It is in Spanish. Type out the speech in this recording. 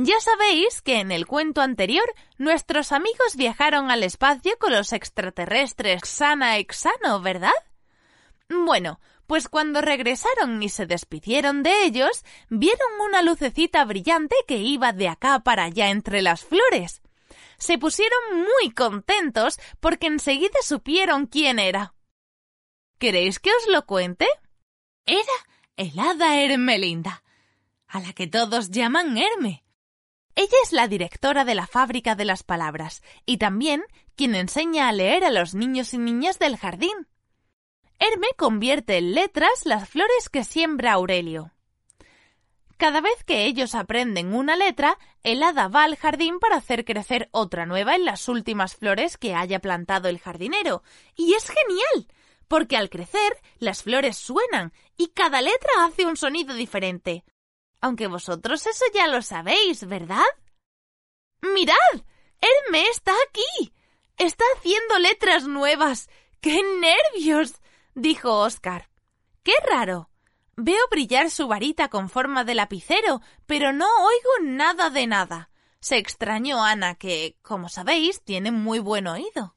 Ya sabéis que en el cuento anterior nuestros amigos viajaron al espacio con los extraterrestres sana exano, ¿verdad? Bueno, pues cuando regresaron y se despidieron de ellos, vieron una lucecita brillante que iba de acá para allá entre las flores. Se pusieron muy contentos porque enseguida supieron quién era. ¿Queréis que os lo cuente? Era el hada Hermelinda, a la que todos llaman Herme. Ella es la directora de la fábrica de las palabras y también quien enseña a leer a los niños y niñas del jardín. Herme convierte en letras las flores que siembra Aurelio. Cada vez que ellos aprenden una letra, el hada va al jardín para hacer crecer otra nueva en las últimas flores que haya plantado el jardinero. Y es genial, porque al crecer las flores suenan y cada letra hace un sonido diferente. Aunque vosotros eso ya lo sabéis, ¿verdad? ¡Mirad! Herme está aquí. Está haciendo letras nuevas. ¡Qué nervios! dijo Oscar. ¡Qué raro! Veo brillar su varita con forma de lapicero, pero no oigo nada de nada. Se extrañó Ana, que, como sabéis, tiene muy buen oído.